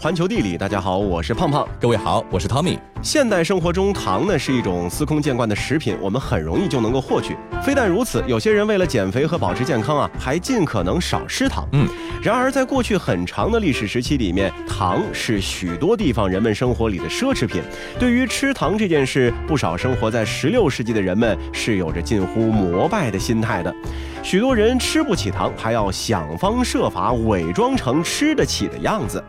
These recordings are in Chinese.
环球地理，大家好，我是胖胖。各位好，我是 Tommy。现代生活中，糖呢是一种司空见惯的食品，我们很容易就能够获取。非但如此，有些人为了减肥和保持健康啊，还尽可能少吃糖。嗯，然而在过去很长的历史时期里面，糖是许多地方人们生活里的奢侈品。对于吃糖这件事，不少生活在十六世纪的人们是有着近乎膜拜的心态的。许多人吃不起糖，还要想方设法伪装成吃得起的样子。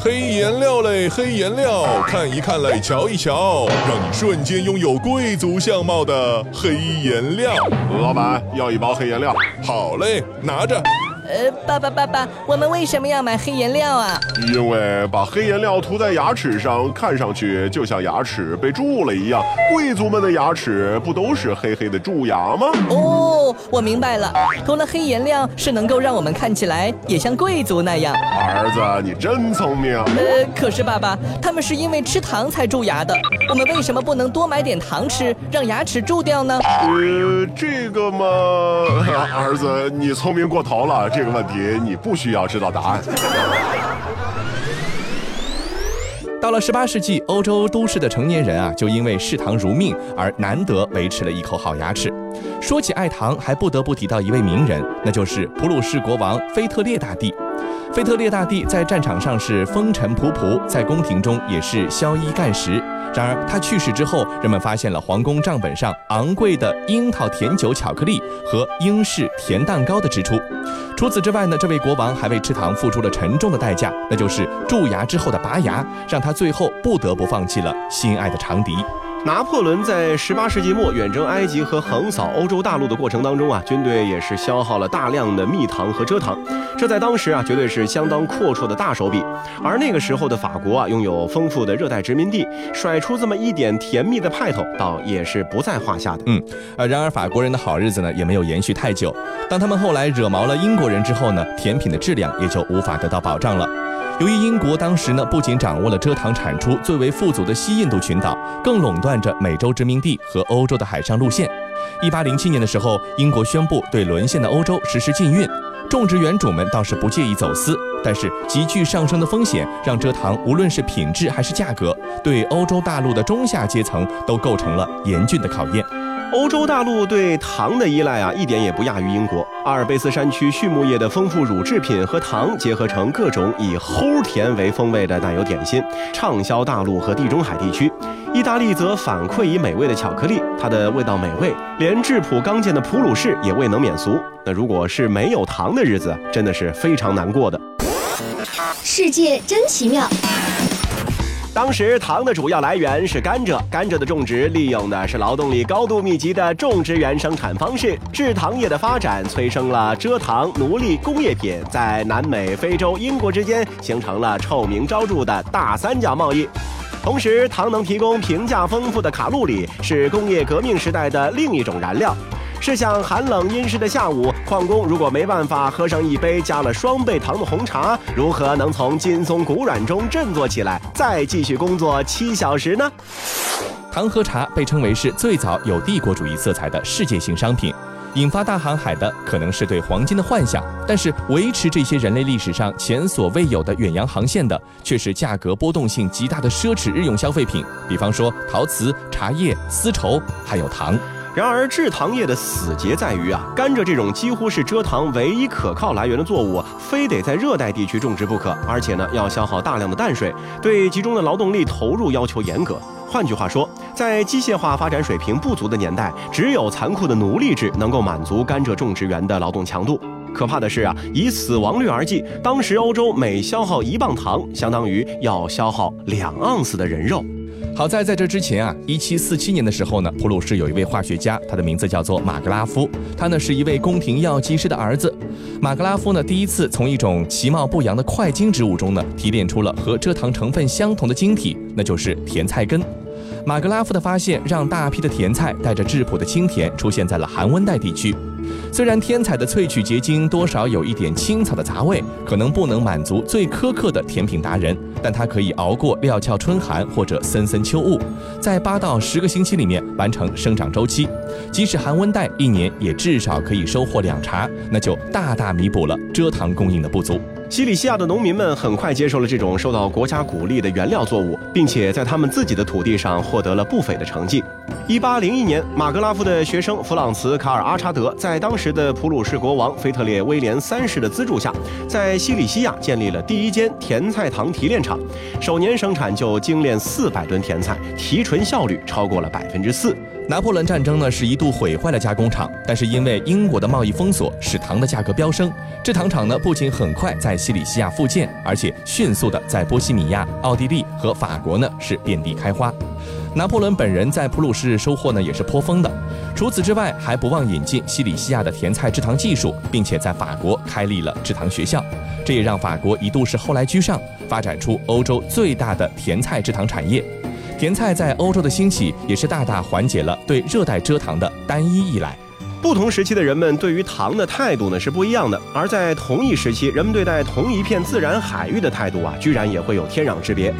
黑颜料嘞，黑颜料，看一看嘞，瞧一瞧，让你瞬间拥有贵族相貌的黑颜料。老板要一包黑颜料。好嘞，拿着。呃，爸爸爸爸，我们为什么要买黑颜料啊？因为把黑颜料涂在牙齿上，看上去就像牙齿被蛀了一样。贵族们的牙齿不都是黑黑的蛀牙吗？哦，我明白了，涂了黑颜料是能够让我们看起来也像贵族那样。儿子，你真聪明。呃，可是爸爸，他们是因为吃糖才蛀牙的。我们为什么不能多买点糖吃，让牙齿蛀掉呢？呃，这个嘛，儿子，你聪明过头了。这个问题你不需要知道答案。到了十八世纪，欧洲都市的成年人啊，就因为嗜糖如命而难得维持了一口好牙齿。说起爱糖，还不得不提到一位名人，那就是普鲁士国王腓特烈大帝。腓特烈大帝在战场上是风尘仆仆，在宫廷中也是宵衣干食。然而他去世之后，人们发现了皇宫账本上昂贵的樱桃甜酒、巧克力和英式甜蛋糕的支出。除此之外呢，这位国王还为吃糖付出了沉重的代价，那就是蛀牙之后的拔牙，让他最后不得不放弃了心爱的长笛。拿破仑在十八世纪末远征埃及和横扫欧洲大陆的过程当中啊，军队也是消耗了大量的蜜糖和蔗糖，这在当时啊绝对是相当阔绰的大手笔。而那个时候的法国啊，拥有丰富的热带殖民地，甩出这么一点甜蜜的派头，倒也是不在话下的。嗯，呃，然而法国人的好日子呢，也没有延续太久。当他们后来惹毛了英国人之后呢，甜品的质量也就无法得到保障了。由于英国当时呢，不仅掌握了蔗糖产出最为富足的西印度群岛，更垄断着美洲殖民地和欧洲的海上路线。一八零七年的时候，英国宣布对沦陷的欧洲实施禁运，种植园主们倒是不介意走私，但是急剧上升的风险让蔗糖无论是品质还是价格，对欧洲大陆的中下阶层都构成了严峻的考验。欧洲大陆对糖的依赖啊，一点也不亚于英国。阿尔卑斯山区畜牧业的丰富乳制品和糖结合成各种以齁甜为风味的奶油点心，畅销大陆和地中海地区。意大利则反馈以美味的巧克力，它的味道美味，连质朴刚健的普鲁士也未能免俗。那如果是没有糖的日子，真的是非常难过的。世界真奇妙。当时糖的主要来源是甘蔗，甘蔗的种植利用的是劳动力高度密集的种植园生产方式。制糖业的发展催生了蔗糖、奴隶、工业品，在南美、非洲、英国之间形成了臭名昭著的大三角贸易。同时，糖能提供平价丰富的卡路里，是工业革命时代的另一种燃料。试想寒冷阴湿的下午，矿工如果没办法喝上一杯加了双倍糖的红茶，如何能从筋松骨软中振作起来，再继续工作七小时呢？糖和茶被称为是最早有帝国主义色彩的世界性商品，引发大航海的可能是对黄金的幻想，但是维持这些人类历史上前所未有的远洋航线的，却是价格波动性极大的奢侈日用消费品，比方说陶瓷、茶叶、丝绸，还有糖。然而，制糖业的死结在于啊，甘蔗这种几乎是蔗糖唯一可靠来源的作物，非得在热带地区种植不可，而且呢，要消耗大量的淡水，对集中的劳动力投入要求严格。换句话说，在机械化发展水平不足的年代，只有残酷的奴隶制能够满足甘蔗种植园的劳动强度。可怕的是啊，以死亡率而计，当时欧洲每消耗一磅糖，相当于要消耗两盎司的人肉。好在在这之前啊，一七四七年的时候呢，普鲁士有一位化学家，他的名字叫做马格拉夫，他呢是一位宫廷药剂师的儿子。马格拉夫呢第一次从一种其貌不扬的块茎植物中呢提炼出了和蔗糖成分相同的晶体，那就是甜菜根。马格拉夫的发现让大批的甜菜带着质朴的清甜出现在了寒温带地区。虽然天采的萃取结晶多少有一点青草的杂味，可能不能满足最苛刻的甜品达人，但它可以熬过料峭春寒或者森森秋雾，在八到十个星期里面完成生长周期。即使寒温带一年也至少可以收获两茬，那就大大弥补了蔗糖供应的不足。西里西亚的农民们很快接受了这种受到国家鼓励的原料作物，并且在他们自己的土地上获得了不菲的成绩。一八零一年，马格拉夫的学生弗朗茨·卡尔阿查德在当时的普鲁士国王腓特烈威廉三世的资助下，在西里西亚建立了第一间甜菜糖提炼厂，首年生产就精炼四百吨甜菜，提纯效率超过了百分之四。拿破仑战争呢是一度毁坏了加工厂，但是因为英国的贸易封锁，使糖的价格飙升。制糖厂呢不仅很快在西里西亚复建，而且迅速的在波西米亚、奥地利和法国呢是遍地开花。拿破仑本人在普鲁士收获呢也是颇丰的。除此之外，还不忘引进西里西亚的甜菜制糖技术，并且在法国开立了制糖学校，这也让法国一度是后来居上，发展出欧洲最大的甜菜制糖产业。甜菜在欧洲的兴起，也是大大缓解了对热带蔗糖的单一依赖。不同时期的人们对于糖的态度呢是不一样的，而在同一时期，人们对待同一片自然海域的态度啊，居然也会有天壤之别。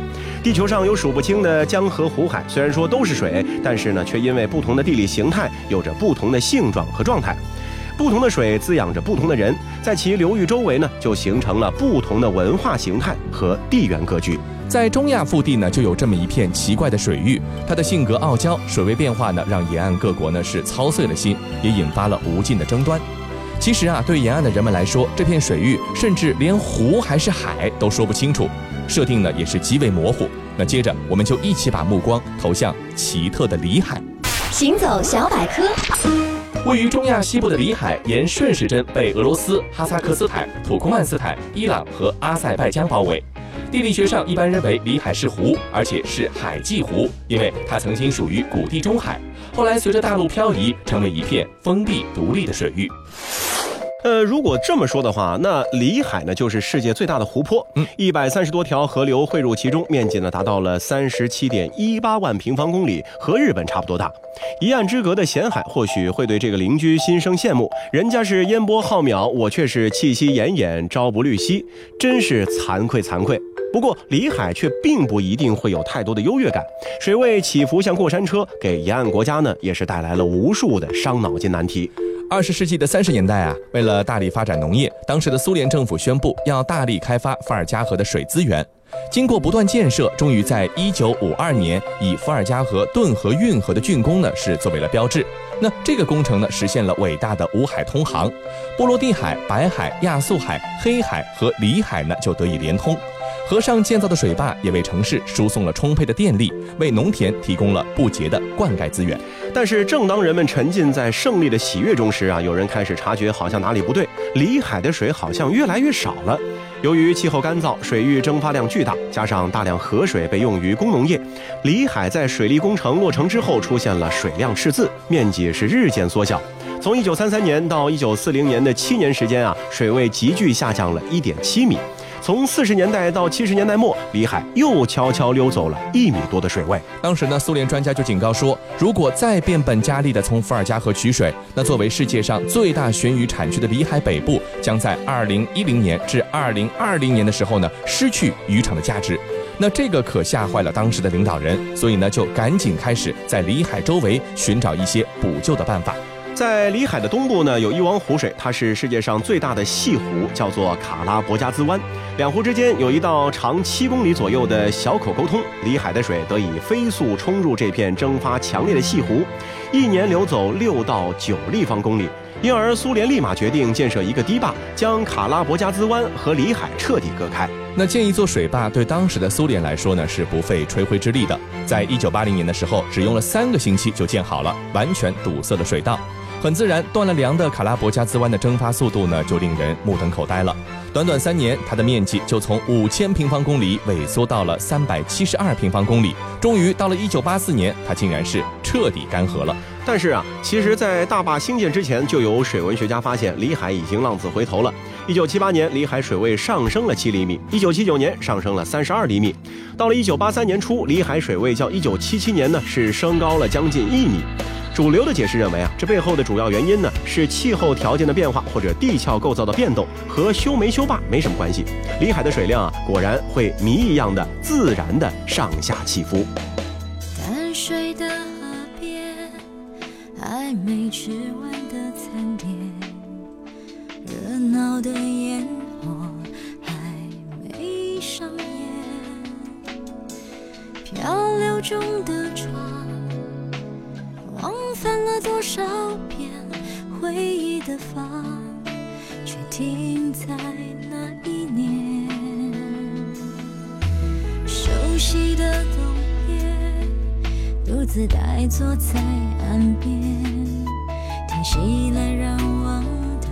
地球上有数不清的江河湖海，虽然说都是水，但是呢，却因为不同的地理形态，有着不同的性状和状态。不同的水滋养着不同的人，在其流域周围呢，就形成了不同的文化形态和地缘格局。在中亚腹地呢，就有这么一片奇怪的水域，它的性格傲娇，水位变化呢，让沿岸各国呢是操碎了心，也引发了无尽的争端。其实啊，对沿岸的人们来说，这片水域甚至连湖还是海都说不清楚，设定呢也是极为模糊。那接着，我们就一起把目光投向奇特的里海。行走小百科，位于中亚西部的里海沿顺时针被俄罗斯、哈萨克斯坦、土库曼斯坦、伊朗和阿塞拜疆包围。地理学上一般认为里海是湖，而且是海际湖，因为它曾经属于古地中海，后来随着大陆漂移，成为一片封闭独立的水域。呃，如果这么说的话，那里海呢就是世界最大的湖泊，嗯，一百三十多条河流汇入其中，面积呢达到了三十七点一八万平方公里，和日本差不多大。一岸之隔的咸海或许会对这个邻居心生羡慕，人家是烟波浩渺，我却是气息奄奄，朝不虑夕，真是惭愧惭愧。不过里海却并不一定会有太多的优越感，水位起伏像过山车，给沿岸国家呢也是带来了无数的伤脑筋难题。二十世纪的三十年代啊，为了了大力发展农业，当时的苏联政府宣布要大力开发伏尔加河的水资源。经过不断建设，终于在一九五二年以伏尔加河顿河运河的竣工呢，是作为了标志。那这个工程呢，实现了伟大的五海通航，波罗的海、白海、亚速海、黑海和里海呢就得以连通。河上建造的水坝也为城市输送了充沛的电力，为农田提供了不竭的灌溉资源。但是，正当人们沉浸在胜利的喜悦中时啊，有人开始察觉好像哪里不对，里海的水好像越来越少了。由于气候干燥，水域蒸发量巨大，加上大量河水被用于工农业，里海在水利工程落成之后出现了水量赤字，面积是日渐缩小。从1933年到1940年的七年时间啊，水位急剧下降了1.7米。从四十年代到七十年代末，里海又悄悄溜走了一米多的水位。当时呢，苏联专家就警告说，如果再变本加厉地从伏尔加河取水，那作为世界上最大鲟鱼产区的里海北部，将在二零一零年至二零二零年的时候呢，失去渔场的价值。那这个可吓坏了当时的领导人，所以呢，就赶紧开始在里海周围寻找一些补救的办法。在里海的东部呢，有一汪湖水，它是世界上最大的细湖，叫做卡拉伯加兹湾。两湖之间有一道长七公里左右的小口沟通，里海的水得以飞速冲入这片蒸发强烈的细湖，一年流走六到九立方公里。因而，苏联立马决定建设一个堤坝，将卡拉伯加兹湾和里海彻底隔开。那建一座水坝对当时的苏联来说呢，是不费吹灰之力的。在一九八零年的时候，只用了三个星期就建好了，完全堵塞了水道。很自然，断了粮的卡拉伯加兹湾的蒸发速度呢，就令人目瞪口呆了。短短三年，它的面积就从五千平方公里萎缩到了三百七十二平方公里，终于到了一九八四年，它竟然是彻底干涸了。但是啊，其实，在大坝兴建之前，就有水文学家发现里海已经浪子回头了。一九七八年，里海水位上升了七厘米；一九七九年，上升了三十二厘米。到了一九八三年初，里海水位较一九七七年呢是升高了将近一米。主流的解释认为啊，这背后的主要原因呢是气候条件的变化或者地壳构造的变动，和修没修坝没什么关系。里海的水量啊，果然会谜一样的自然的上下起伏。还没吃完的餐点，热闹的烟火还没上演，漂流中的船，往返了多少遍，回忆的房，却停在那一年，熟悉的冬夜。独自呆坐在岸边，听熙来攘往的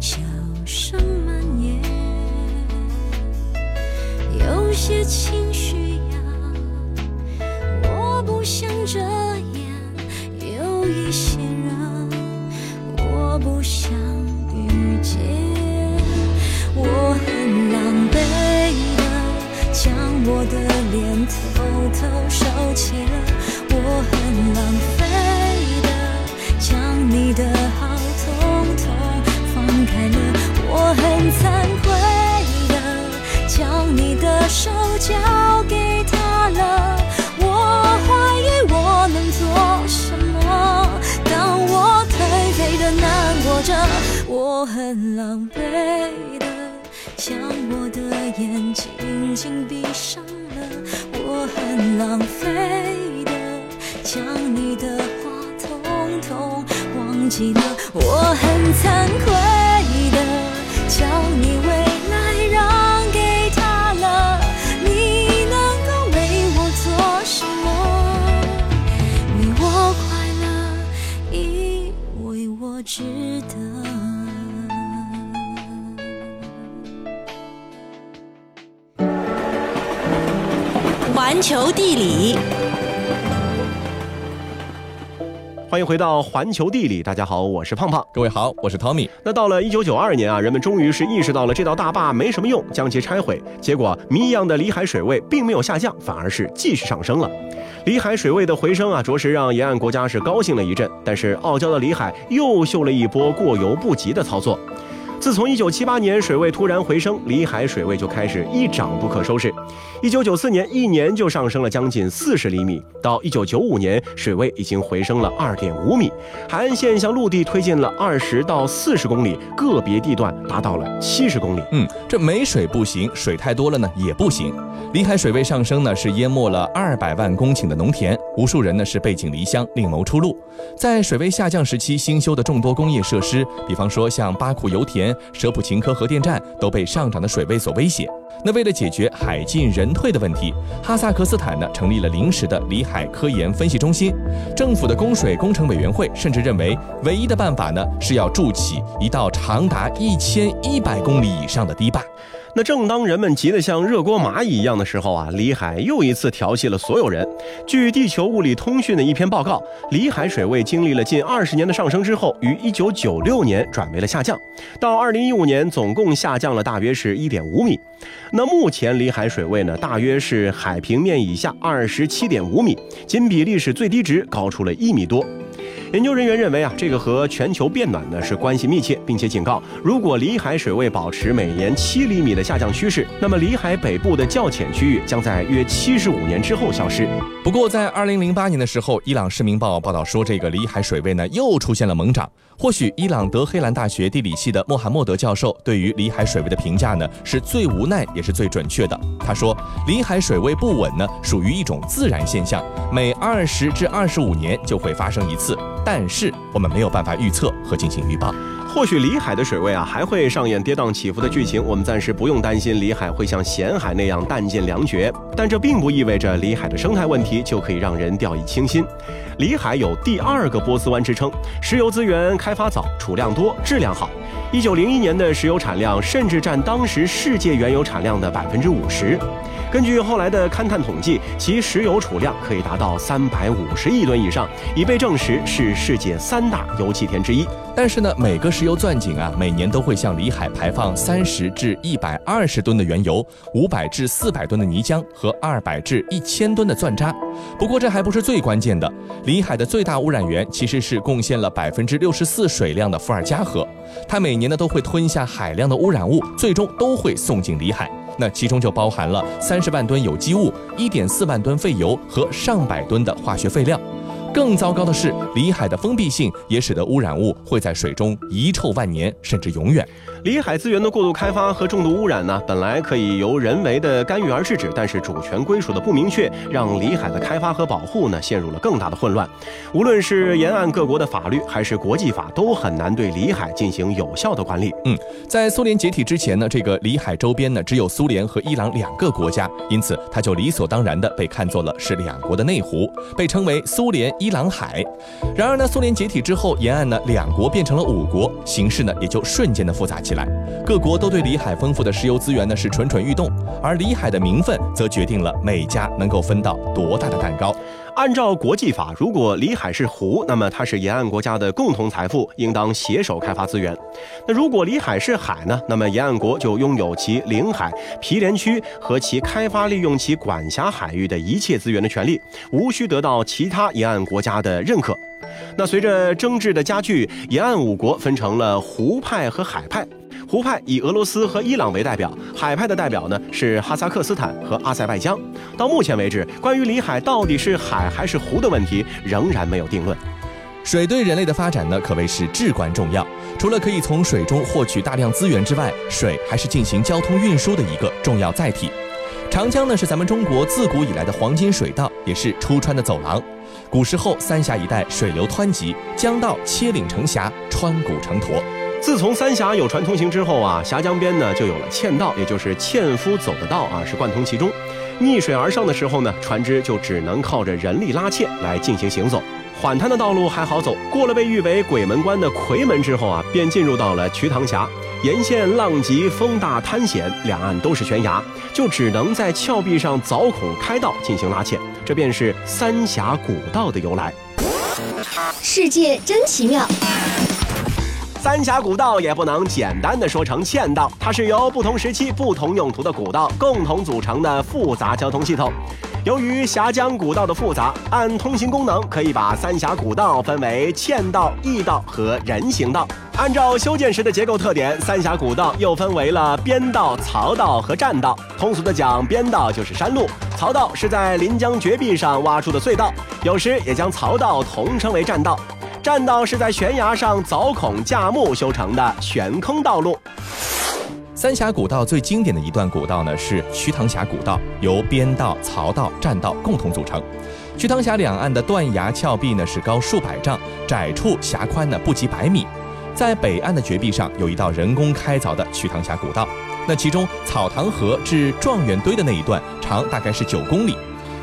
笑声蔓延，有些情绪呀，我不想遮掩，有一些人，我不想遇见，我很狼狈的将我的脸偷偷收起了。我很浪费的好统统放开了，我很惭愧的将你的手交给他了。我怀疑我能做什么，当我颓废的难过着，我很狼狈的将我的眼紧紧闭上了，我很狼我很惭愧的将你未来让给他了。你能够为我做什么？为我快乐，因为我值得。环球地理。欢迎回到环球地理，大家好，我是胖胖。各位好，我是 Tommy。那到了一九九二年啊，人们终于是意识到了这道大坝没什么用，将其拆毁。结果谜一样的里海水位并没有下降，反而是继续上升了。里海水位的回升啊，着实让沿岸国家是高兴了一阵。但是傲娇的里海又秀了一波过犹不及的操作。自从1978年水位突然回升，里海水位就开始一涨不可收拾。1994年一年就上升了将近40厘米，到1995年水位已经回升了2.5米，海岸线向陆地推进了20到40公里，个别地段达到了70公里。嗯，这没水不行，水太多了呢也不行。里海水位上升呢，是淹没了200万公顷的农田，无数人呢是背井离乡，另谋出路。在水位下降时期新修的众多工业设施，比方说像巴库油田。舍普琴科核电站都被上涨的水位所威胁。那为了解决海进人退的问题，哈萨克斯坦呢成立了临时的里海科研分析中心。政府的供水工程委员会甚至认为，唯一的办法呢是要筑起一道长达一千一百公里以上的堤坝。那正当人们急得像热锅蚂蚁一样的时候啊，里海又一次调戏了所有人。据地球物理通讯的一篇报告，里海水位经历了近二十年的上升之后，于一九九六年转为了下降，到二零一五年总共下降了大约是一点五米。那目前里海水位呢，大约是海平面以下二十七点五米，仅比历史最低值高出了一米多。研究人员认为啊，这个和全球变暖呢是关系密切，并且警告，如果里海水位保持每年七厘米的下降趋势，那么里海北部的较浅区域将在约七十五年之后消失。不过，在二零零八年的时候，伊朗《市民报》报道说，这个里海水位呢又出现了猛涨。或许伊朗德黑兰大学地理系的穆罕默德教授对于里海水位的评价呢是最无奈也是最准确的。他说，里海水位不稳呢属于一种自然现象，每二十至二十五年就会发生一次。但是我们没有办法预测和进行预报。或许里海的水位啊还会上演跌宕起伏的剧情，我们暂时不用担心里海会像咸海那样弹尽粮绝。但这并不意味着里海的生态问题就可以让人掉以轻心。里海有第二个波斯湾之称，石油资源开发早，储量多，质量好。一九零一年的石油产量甚至占当时世界原油产量的百分之五十。根据后来的勘探统计，其石油储量可以达到三百五十亿吨以上，已被证实是世界三大油气田之一。但是呢，每个石油钻井啊，每年都会向里海排放三十至一百二十吨的原油，五百至四百吨的泥浆和二百至一千吨的钻渣。不过这还不是最关键的，里海的最大污染源其实是贡献了百分之六十四水量的伏尔加河，它每年呢都会吞下海量的污染物，最终都会送进里海。那其中就包含了三十万吨有机物、一点四万吨废油和上百吨的化学废料。更糟糕的是，里海的封闭性也使得污染物会在水中遗臭万年，甚至永远。里海资源的过度开发和重度污染呢，本来可以由人为的干预而制止，但是主权归属的不明确，让里海的开发和保护呢陷入了更大的混乱。无论是沿岸各国的法律，还是国际法，都很难对里海进行有效的管理。嗯，在苏联解体之前呢，这个里海周边呢只有苏联和伊朗两个国家，因此它就理所当然的被看作了是两国的内湖，被称为苏联伊朗海。然而呢，苏联解体之后，沿岸呢两国变成了五国，形势呢也就瞬间的复杂起起来。各国都对里海丰富的石油资源呢是蠢蠢欲动，而里海的名分则决定了每家能够分到多大的蛋糕。按照国际法，如果里海是湖，那么它是沿岸国家的共同财富，应当携手开发资源。那如果里海是海呢？那么沿岸国就拥有其领海、毗连区和其开发利用其管辖海域的一切资源的权利，无需得到其他沿岸国家的认可。那随着争执的加剧，沿岸五国分成了湖派和海派。湖派以俄罗斯和伊朗为代表，海派的代表呢是哈萨克斯坦和阿塞拜疆。到目前为止，关于里海到底是海还是湖的问题仍然没有定论。水对人类的发展呢可谓是至关重要，除了可以从水中获取大量资源之外，水还是进行交通运输的一个重要载体。长江呢是咱们中国自古以来的黄金水道，也是出川的走廊。古时候三峡一带水流湍急，江道切岭成峡，穿谷成沱。自从三峡有船通行之后啊，峡江边呢就有了堑道，也就是纤夫走的道啊，是贯通其中。逆水而上的时候呢，船只就只能靠着人力拉纤来进行行走。缓滩的道路还好走，过了被誉为鬼门关的夔门之后啊，便进入到了瞿塘峡。沿线浪急风大滩险，两岸都是悬崖，就只能在峭壁上凿孔开道进行拉纤，这便是三峡古道的由来。世界真奇妙。三峡古道也不能简单的说成堑道，它是由不同时期、不同用途的古道共同组成的复杂交通系统。由于峡江古道的复杂，按通行功能，可以把三峡古道分为堑道、驿道和人行道。按照修建时的结构特点，三峡古道又分为了边道、槽道和栈道。通俗的讲，边道就是山路，槽道是在临江绝壁上挖出的隧道，有时也将槽道统称为栈道。栈道是在悬崖上凿孔架木修成的悬空道路。三峡古道最经典的一段古道呢，是瞿塘峡古道，由边道、槽道、栈道共同组成。瞿塘峡两岸的断崖峭壁呢是高数百丈，窄处峡宽呢不及百米。在北岸的绝壁上有一道人工开凿的瞿塘峡古道，那其中草塘河至状元堆的那一段长大概是九公里。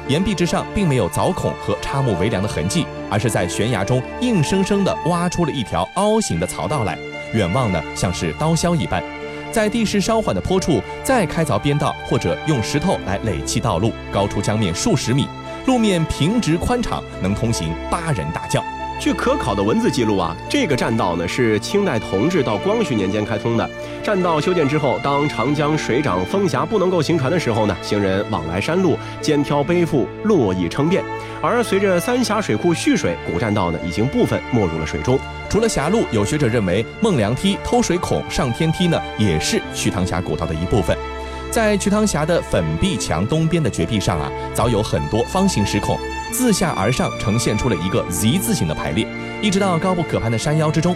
岩壁之上并没有凿孔和插木围梁的痕迹，而是在悬崖中硬生生地挖出了一条凹形的槽道来，远望呢像是刀削一般。在地势稍缓的坡处再开凿边道，或者用石头来垒砌道路，高出江面数十米，路面平直宽敞，能通行八人大轿。据可考的文字记录啊，这个栈道呢是清代同治到光绪年间开通的。栈道修建之后，当长江水涨风狭不能够行船的时候呢，行人往来山路，肩挑背负，络绎称便。而随着三峡水库蓄水，古栈道呢已经部分没入了水中。除了峡路，有学者认为孟良梯、偷水孔、上天梯呢也是瞿塘峡古道的一部分。在瞿塘峡的粉壁墙东边的绝壁上啊，早有很多方形石孔。自下而上呈现出了一个 Z 字形的排列，一直到高不可攀的山腰之中。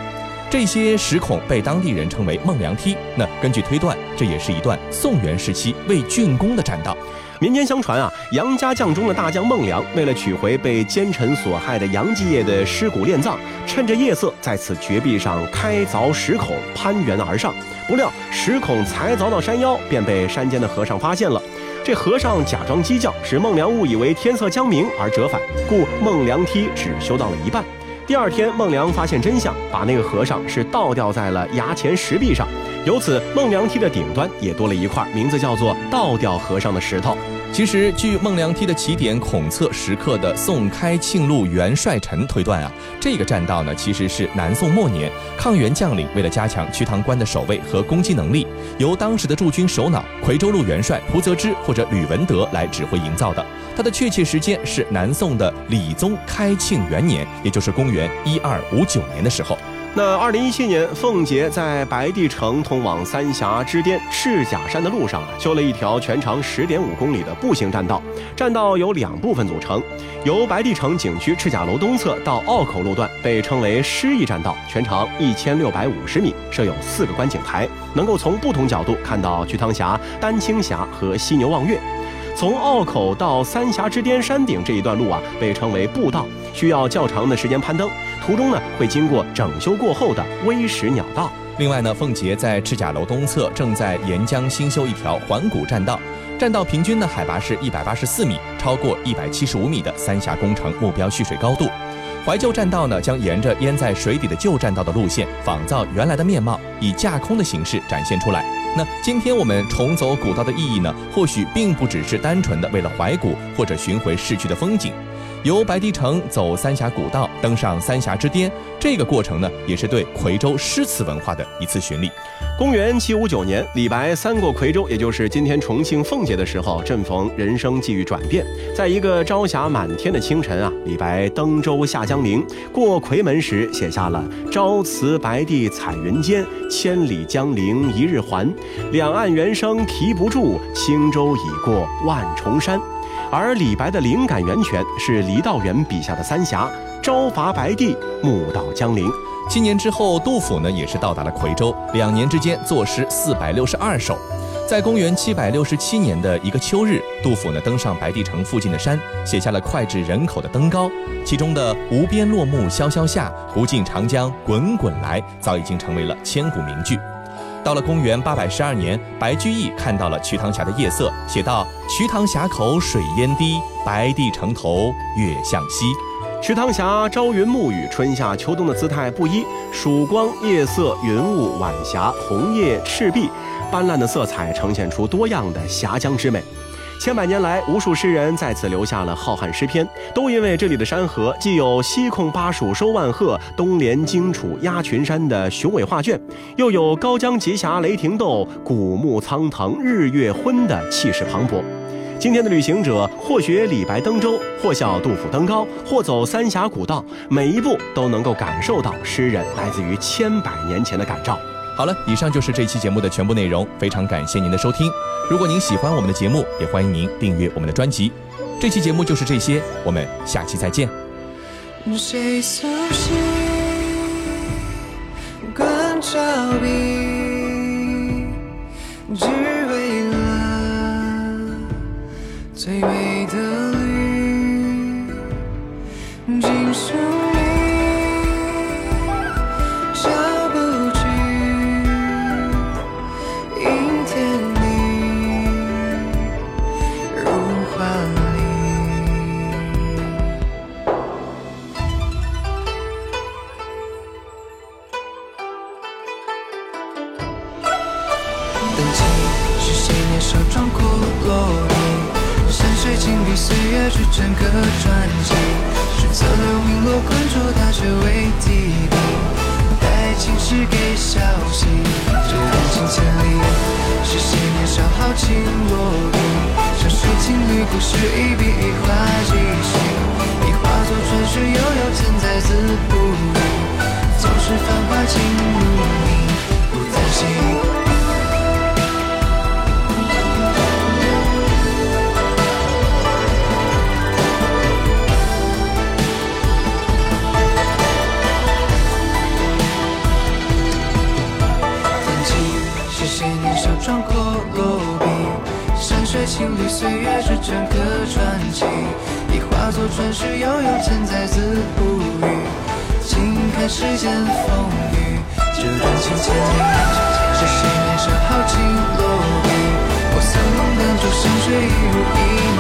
这些石孔被当地人称为孟良梯。那根据推断，这也是一段宋元时期为竣工的栈道。民间相传啊，杨家将中的大将孟良，为了取回被奸臣所害的杨继业的尸骨殓葬，趁着夜色在此绝壁上开凿石孔，攀援而上。不料石孔才凿到山腰，便被山间的和尚发现了。这和尚假装鸡叫，使孟良误以为天色将明而折返，故孟良梯只修到了一半。第二天，孟良发现真相，把那个和尚是倒吊在了崖前石壁上，由此孟良梯的顶端也多了一块名字叫做倒吊和尚的石头。其实，据孟良梯的起点孔策石刻的宋开庆路元帅臣推断啊，这个栈道呢，其实是南宋末年抗元将领为了加强瞿塘关的守卫和攻击能力，由当时的驻军首脑夔州路元帅蒲泽之或者吕文德来指挥营造的。它的确切时间是南宋的理宗开庆元年，也就是公元一二五九年的时候。那二零一七年，凤姐在白帝城通往三峡之巅赤甲山的路上啊，修了一条全长十点五公里的步行栈道。栈道由两部分组成，由白帝城景区赤甲楼东侧到坳口路段被称为诗意栈道，全长一千六百五十米，设有四个观景台，能够从不同角度看到瞿塘峡、丹青峡和犀牛望月。从坳口到三峡之巅山顶这一段路啊，被称为步道，需要较长的时间攀登。途中呢，会经过整修过后的微石鸟道。另外呢，奉节在赤甲楼东侧正在沿江新修一条环古栈道，栈道平均的海拔是一百八十四米，超过一百七十五米的三峡工程目标蓄水高度。怀旧栈道呢，将沿着淹在水底的旧栈道的路线，仿造原来的面貌，以架空的形式展现出来。那今天我们重走古道的意义呢，或许并不只是单纯的为了怀古或者寻回逝去的风景。由白帝城走三峡古道，登上三峡之巅，这个过程呢，也是对夔州诗词文化的一次巡礼。公元七五九年，李白三过夔州，也就是今天重庆奉节的时候，正逢人生际遇转变。在一个朝霞满天的清晨啊，李白登舟下江陵，过夔门时写下了“朝辞白帝彩云间，千里江陵一日还。两岸猿声啼不住，轻舟已过万重山。”而李白的灵感源泉是郦道元笔下的三峡，朝伐白帝，暮到江陵。七年之后，杜甫呢也是到达了夔州，两年之间作诗四百六十二首。在公元七百六十七年的一个秋日，杜甫呢登上白帝城附近的山，写下了脍炙人口的《登高》，其中的“无边落木萧萧下，不尽长江滚滚来”早已经成为了千古名句。到了公元八百十二年，白居易看到了瞿塘峡的夜色，写道：“瞿塘峡口水烟低，白帝城头月向西。”瞿塘峡朝云暮雨，春夏秋冬的姿态不一，曙光、夜色、云雾、晚霞、红叶、赤壁，斑斓的色彩呈现出多样的峡江之美。千百年来，无数诗人在此留下了浩瀚诗篇，都因为这里的山河既有西控巴蜀收万壑，东连荆楚压群山的雄伟画卷，又有高江疾峡雷霆斗，古木苍藤日月昏的气势磅礴。今天的旅行者，或学李白登舟，或笑杜甫登高，或走三峡古道，每一步都能够感受到诗人来自于千百年前的感召。好了，以上就是这期节目的全部内容，非常感谢您的收听。如果您喜欢我们的节目，也欢迎您订阅我们的专辑。这期节目就是这些，我们下期再见。谁苏醒？观照少壮阔落笔，山水静笔，岁月织成个传奇。是侧流名落关注大学为提笔，带情诗给消息。这人情千里，是谁年少豪情落笔？山水情侣故事一笔一画即兴，已化作传说悠悠千载字不语。总是繁华尽如你，不担心。落笔，山水情情侣，岁月是整个传奇，你化作传世悠悠，千载自不语。静看世间风雨，这段情千里，是谁年少豪情落笔？我曾等出山水一如一。